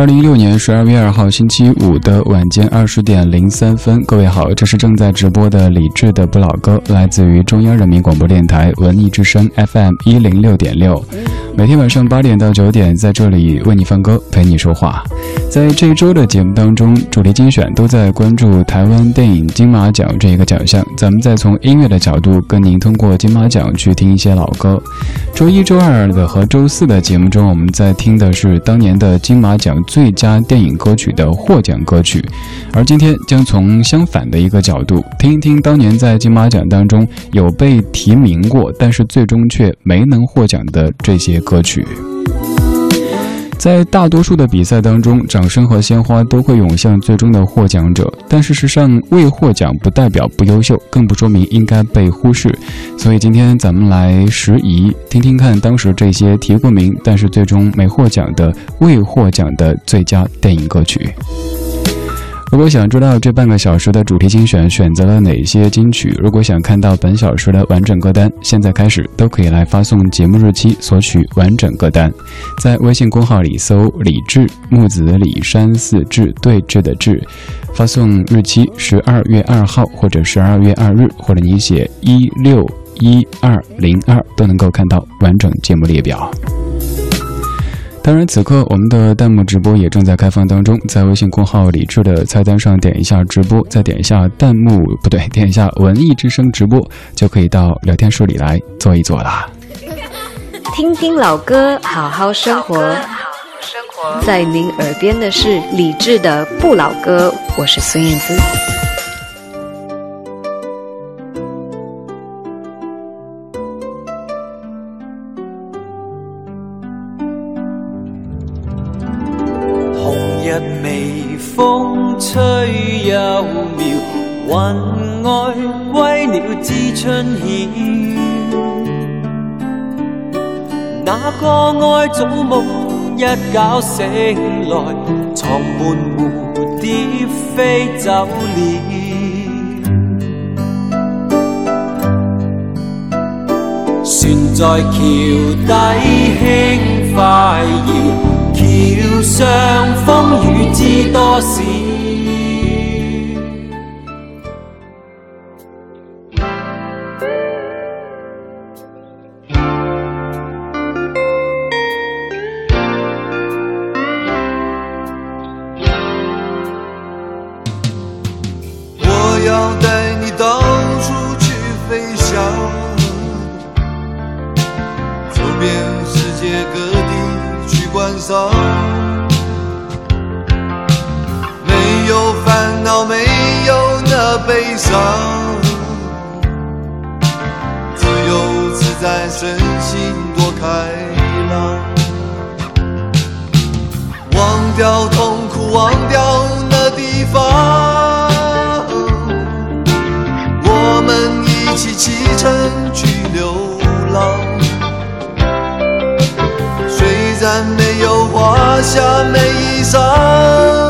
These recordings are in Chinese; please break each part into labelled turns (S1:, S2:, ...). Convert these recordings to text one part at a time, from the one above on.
S1: 二零一六年十二月二号星期五的晚间二十点零三分，各位好，这是正在直播的李志的不老歌，来自于中央人民广播电台文艺之声 FM 一零六点六。每天晚上八点到九点，在这里为你放歌，陪你说话。在这一周的节目当中，主题精选都在关注台湾电影金马奖这一个奖项。咱们再从音乐的角度，跟您通过金马奖去听一些老歌。周一周二的和周四的节目中，我们在听的是当年的金马奖最佳电影歌曲的获奖歌曲。而今天将从相反的一个角度，听一听当年在金马奖当中有被提名过，但是最终却没能获奖的这些。歌曲，在大多数的比赛当中，掌声和鲜花都会涌向最终的获奖者。但事实上，未获奖不代表不优秀，更不说明应该被忽视。所以今天咱们来拾遗，听听看当时这些提过名但是最终没获奖的未获奖的最佳电影歌曲。如果想知道这半个小时的主题精选选择了哪些金曲，如果想看到本小时的完整歌单，现在开始都可以来发送节目日期索取完整歌单，在微信公号里搜“李志木子李山寺志对峙的志”，发送日期十二月二号或者十二月二日，或者你写一六一二零二，都能够看到完整节目列表。当然，此刻我们的弹幕直播也正在开放当中，在微信公号李智的菜单上点一下直播，再点一下弹幕，不对，点一下文艺之声直播，就可以到聊天室里来坐一坐啦。
S2: 听听老歌，好好生活。生活在您耳边的是李智的不老歌，我是孙燕姿。
S3: 云外归鸟知春晓，那个爱早梦一觉醒来，床门蝴蝶飞走了。船在桥底轻快摇，上风雨知多少。
S1: 我要
S3: 带你到处去飞翔，走遍世界各地去观赏。悲伤自由自在身心多开朗忘掉痛苦忘掉那地方。我们一起启程去流浪。虽然没有华夏美衣裳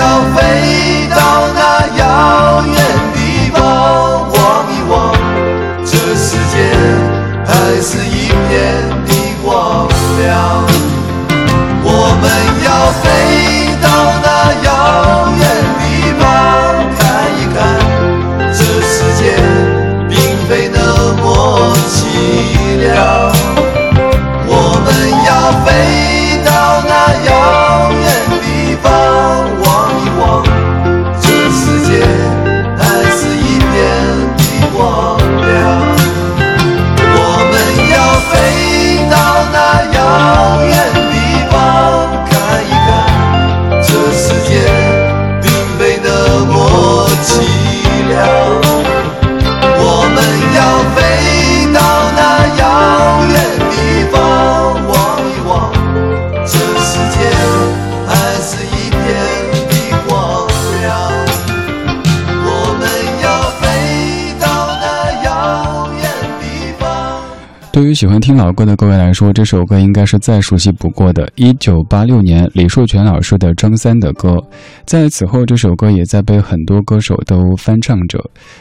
S3: 要飞。
S1: 喜欢听老歌的各位来说，这首歌应该是再熟悉不过的。一九八六年，李树泉老师的张三的歌，在此后这首歌也在被很多歌手都翻唱着。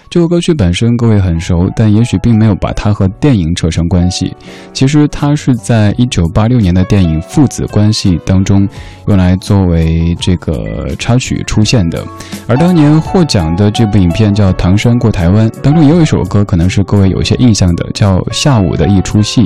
S1: 这首歌曲本身各位很熟，但也许并没有把它和电影扯上关系。其实它是在一九八六年的电影《父子关系》当中用来作为这个插曲出现的。而当年获奖的这部影片叫《唐山过台湾》，当中也有一首歌，可能是各位有些印象的，叫《下午的一出戏》。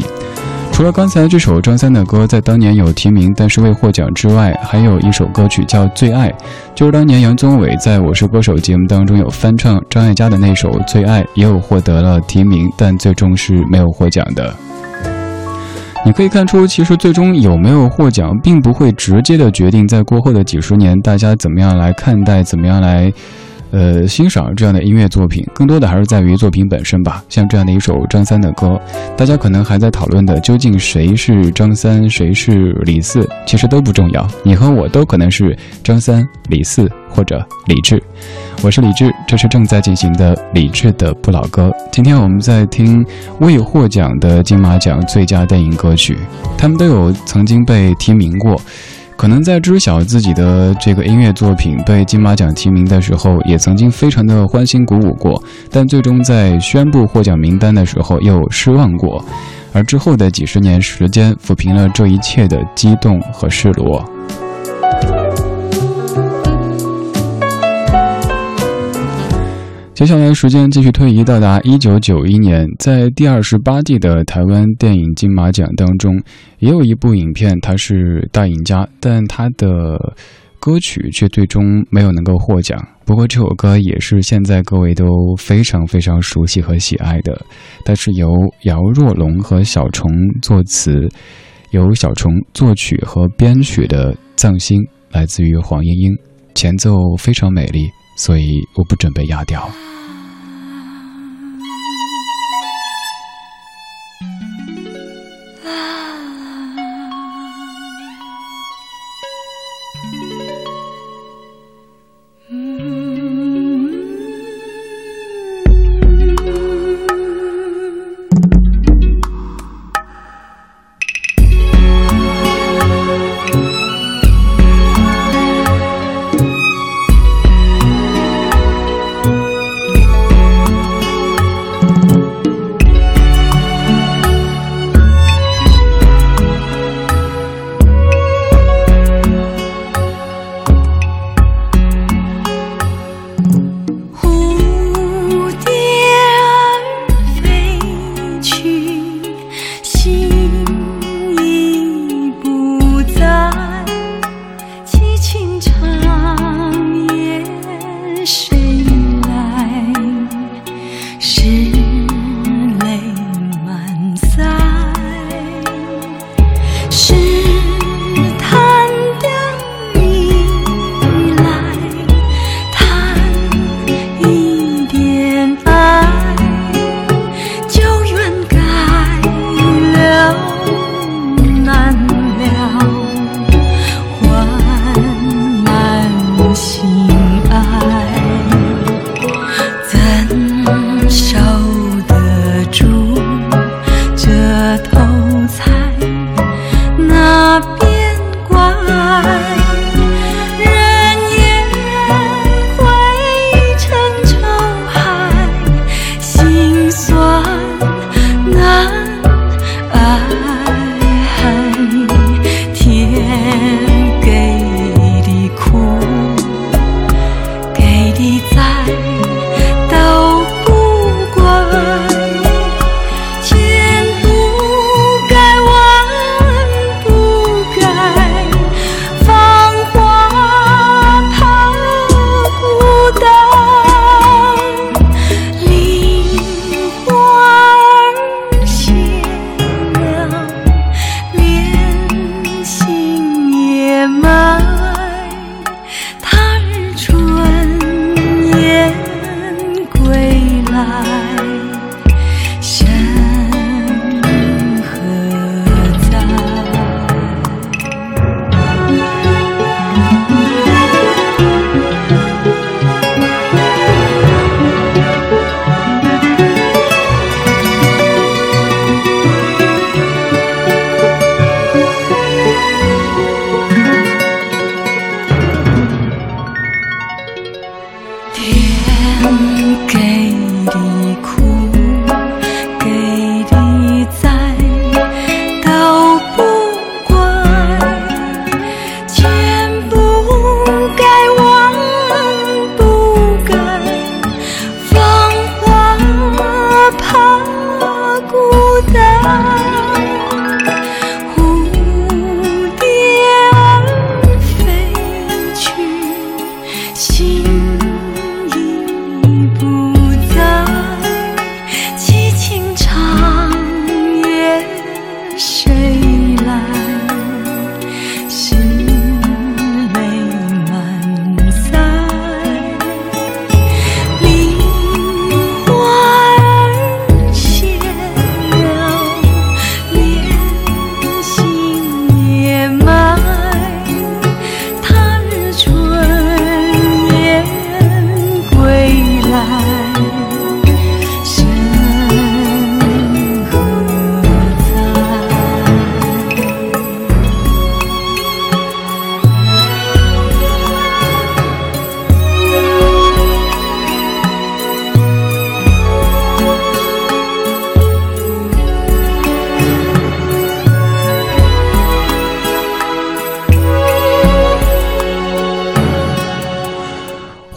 S1: 除了刚才这首张三的歌在当年有提名，但是未获奖之外，还有一首歌曲叫《最爱》，就是当年杨宗纬在我是歌手节目当中有翻唱张艾嘉的那首《最爱》，也有获得了提名，但最终是没有获奖的。你可以看出，其实最终有没有获奖，并不会直接的决定在过后的几十年大家怎么样来看待，怎么样来。呃，欣赏这样的音乐作品，更多的还是在于作品本身吧。像这样的一首张三的歌，大家可能还在讨论的，究竟谁是张三，谁是李四，其实都不重要。你和我都可能是张三、李四或者李志。我是李志，这是正在进行的李志的不老歌。今天我们在听未获奖的金马奖最佳电影歌曲，他们都有曾经被提名过。可能在知晓自己的这个音乐作品被金马奖提名的时候，也曾经非常的欢欣鼓舞过，但最终在宣布获奖名单的时候又失望过，而之后的几十年时间抚平了这一切的激动和失落。接下来时间继续推移，到达一九九一年，在第二十八届的台湾电影金马奖当中，也有一部影片，它是大赢家，但它的歌曲却最终没有能够获奖。不过这首歌也是现在各位都非常非常熟悉和喜爱的，它是由姚若龙和小虫作词，由小虫作曲和编曲的《藏心》，来自于黄莺莺，前奏非常美丽，所以我不准备压掉。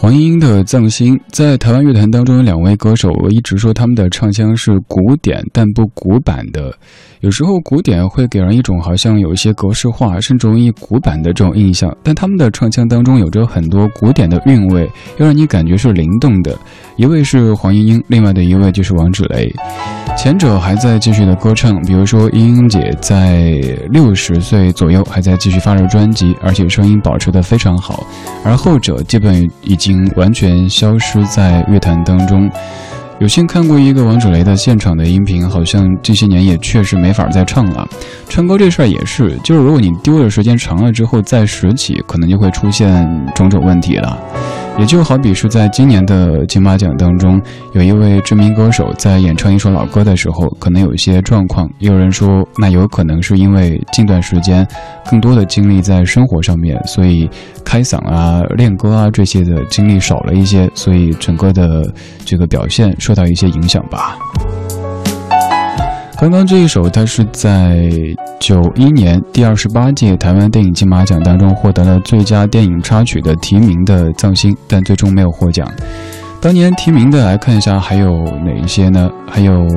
S1: 黄莺莺的藏心，在台湾乐坛当中有两位歌手，我一直说他们的唱腔是古典但不古板的。有时候古典会给人一种好像有一些格式化，甚至容易古板的这种印象，但他们的唱腔当中有着很多古典的韵味，又让你感觉是灵动的。一位是黄莺莺，另外的一位就是王芷雷。前者还在继续的歌唱，比如说莺莺姐在六十岁左右还在继续发着专辑，而且声音保持的非常好，而后者基本已经完全消失在乐坛当中。有幸看过一个王者雷的现场的音频，好像这些年也确实没法再唱了。唱歌这事儿也是，就是如果你丢的时间长了之后再拾起，可能就会出现种种问题了。也就好比是在今年的金马奖当中，有一位知名歌手在演唱一首老歌的时候，可能有一些状况。也有人说，那有可能是因为近段时间更多的精力在生活上面，所以开嗓啊、练歌啊这些的精力少了一些，所以整个的这个表现受到一些影响吧。刚刚这一首，它是在九一年第二十八届台湾电影金马奖当中获得了最佳电影插曲的提名的《藏心》，但最终没有获奖。当年提名的来看一下，还有哪一些呢？还有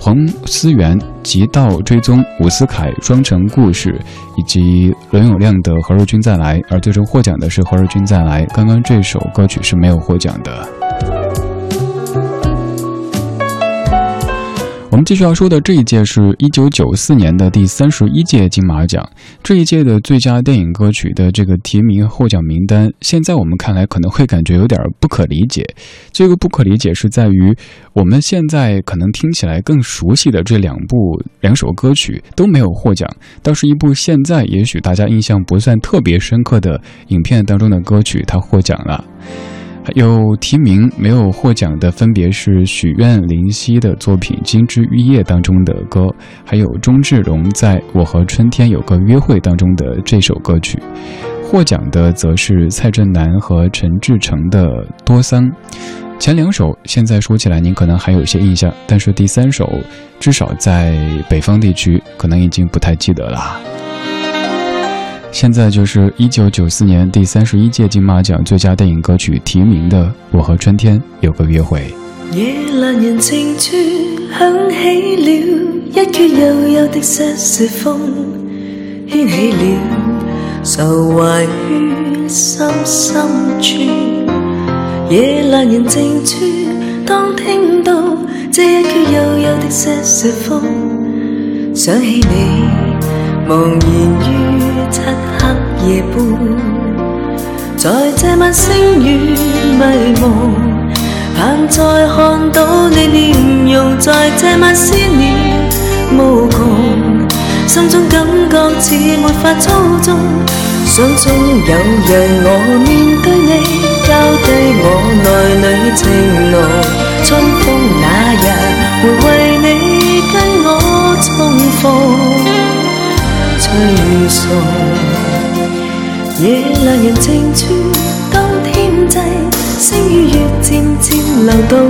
S1: 黄思源《极道追踪》，伍思凯《双城故事》，以及伦永亮的《何日君再来》。而最终获奖的是《何日君再来》。刚刚这首歌曲是没有获奖的。我们继续要说的这一届是一九九四年的第三十一届金马奖，这一届的最佳电影歌曲的这个提名获奖名单，现在我们看来可能会感觉有点不可理解。这个不可理解是在于，我们现在可能听起来更熟悉的这两部两首歌曲都没有获奖，倒是一部现在也许大家印象不算特别深刻的影片当中的歌曲，它获奖了。有提名没有获奖的，分别是许愿林夕的作品《金枝玉叶》当中的歌，还有钟志荣在我和春天有个约会当中的这首歌曲。获奖的则是蔡振南和陈志诚的《多桑》。前两首现在说起来您可能还有一些印象，但是第三首至少在北方地区可能已经不太记得了。现在就是一九九四年第三十一届金马奖最佳电影歌曲提名的《我和春天有个约会》。
S4: 夜阑人静处响起了一阙悠悠的瑟瑟风，掀起了愁怀于心深处。夜阑人静处，当听到这一阙悠悠的瑟瑟风，想起你。茫然于漆黑夜半，在这晚星雨迷蒙，盼再看到你面容，在这晚思念无穷，心中感觉似没法操纵，想中有让我面对你，交低我内里情浓，春风那日会为你跟我重逢。吹送，夜阑人静处，当天际星与月渐渐流动，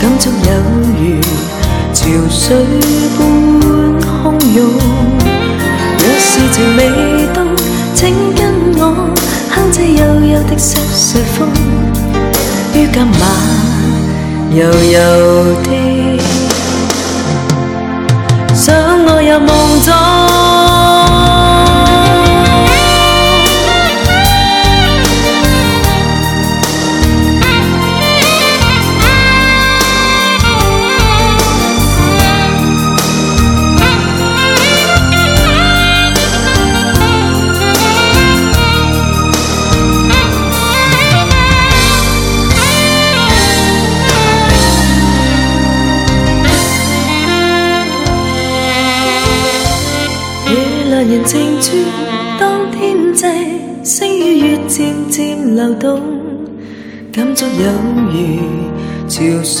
S4: 感触有如潮水般汹涌。若是情未冻，请跟我哼这悠悠的瑟瑟风，于今晚悠悠的。想我入梦中。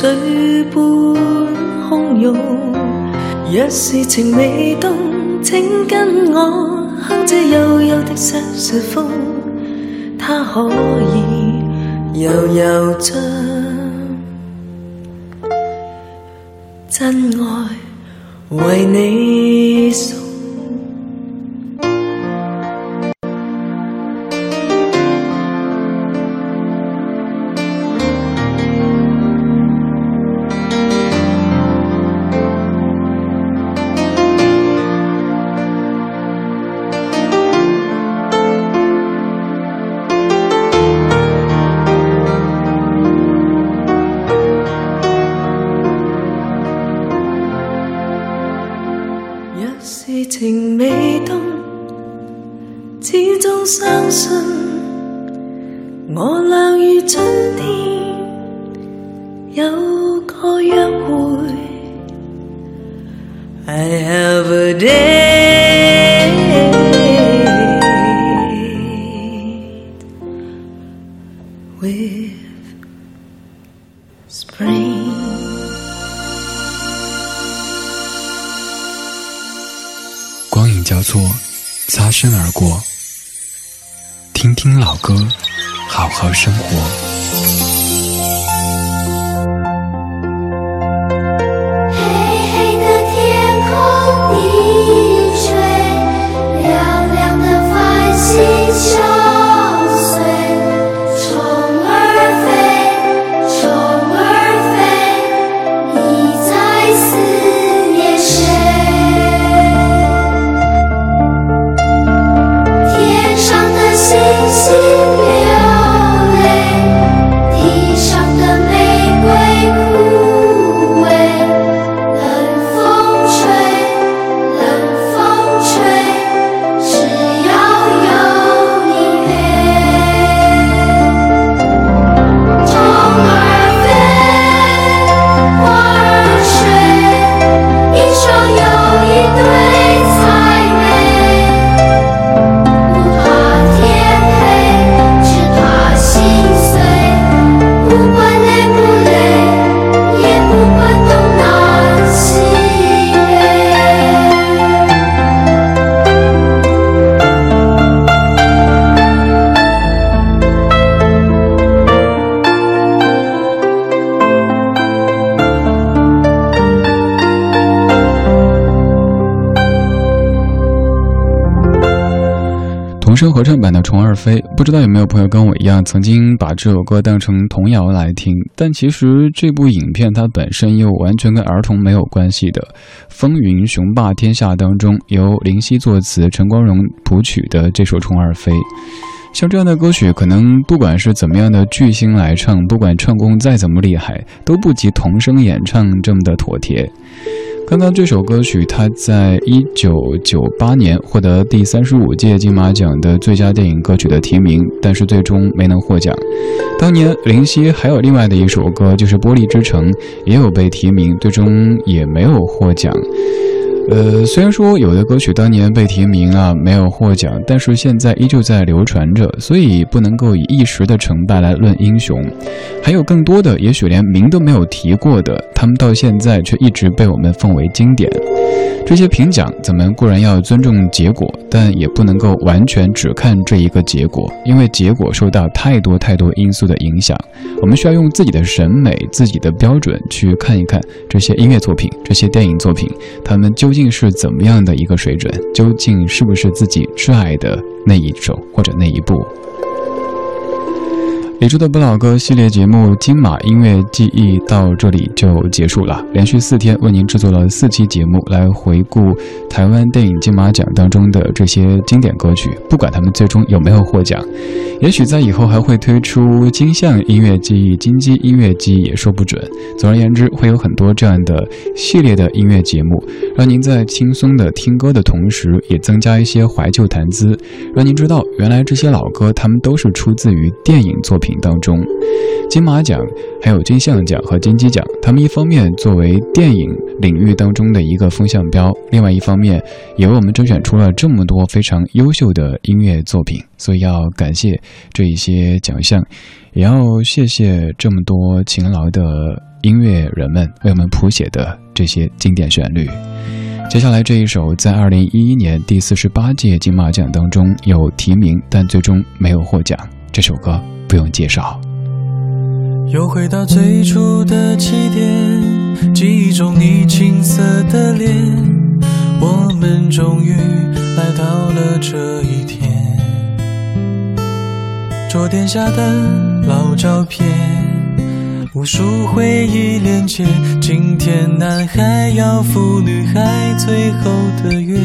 S4: 水般汹涌。若是情未冻，请跟我哼这悠悠的瑟瑟风，它可以悠悠将真爱为你送。相信，我俩于春天有个约会。I have a day
S1: 生活。声合唱版的《虫儿飞》，不知道有没有朋友跟我一样，曾经把这首歌当成童谣来听。但其实这部影片它本身又完全跟儿童没有关系的。《风云雄霸天下》当中由林夕作词、陈光荣谱曲的这首《虫儿飞》，像这样的歌曲，可能不管是怎么样的巨星来唱，不管唱功再怎么厉害，都不及童声演唱这么的妥帖。刚刚这首歌曲，它在一九九八年获得第三十五届金马奖的最佳电影歌曲的提名，但是最终没能获奖。当年林夕还有另外的一首歌，就是《玻璃之城》，也有被提名，最终也没有获奖。呃，虽然说有的歌曲当年被提名啊，没有获奖，但是现在依旧在流传着，所以不能够以一时的成败来论英雄。还有更多的，也许连名都没有提过的，他们到现在却一直被我们奉为经典。这些评奖，咱们固然要尊重结果，但也不能够完全只看这一个结果，因为结果受到太多太多因素的影响。我们需要用自己的审美、自己的标准去看一看这些音乐作品、这些电影作品，他们究竟是怎么样的一个水准，究竟是不是自己挚爱的那一首或者那一部。李志的不老歌系列节目《金马音乐记忆》到这里就结束了。连续四天为您制作了四期节目，来回顾台湾电影金马奖当中的这些经典歌曲，不管他们最终有没有获奖。也许在以后还会推出金像音乐记忆、金鸡音乐记忆，也说不准。总而言之，会有很多这样的系列的音乐节目，让您在轻松的听歌的同时，也增加一些怀旧谈资，让您知道原来这些老歌他们都是出自于电影作品。当中，金马奖、还有金像奖和金鸡奖，他们一方面作为电影领域当中的一个风向标，另外一方面也为我们甄选出了这么多非常优秀的音乐作品。所以要感谢这一些奖项，也要谢谢这么多勤劳的音乐人们为我们谱写的这些经典旋律。接下来这一首，在二零一一年第四十八届金马奖当中有提名，但最终没有获奖。这首歌。不用介绍。
S5: 又回到最初的起点，记忆中你青涩的脸，我们终于来到了这一天。桌垫下的老照片，无数回忆连接。今天男孩要赴女孩最后的约。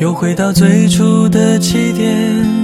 S5: 又回到最初的起点。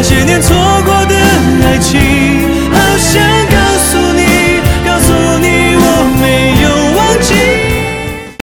S5: 那些年错过的，爱情。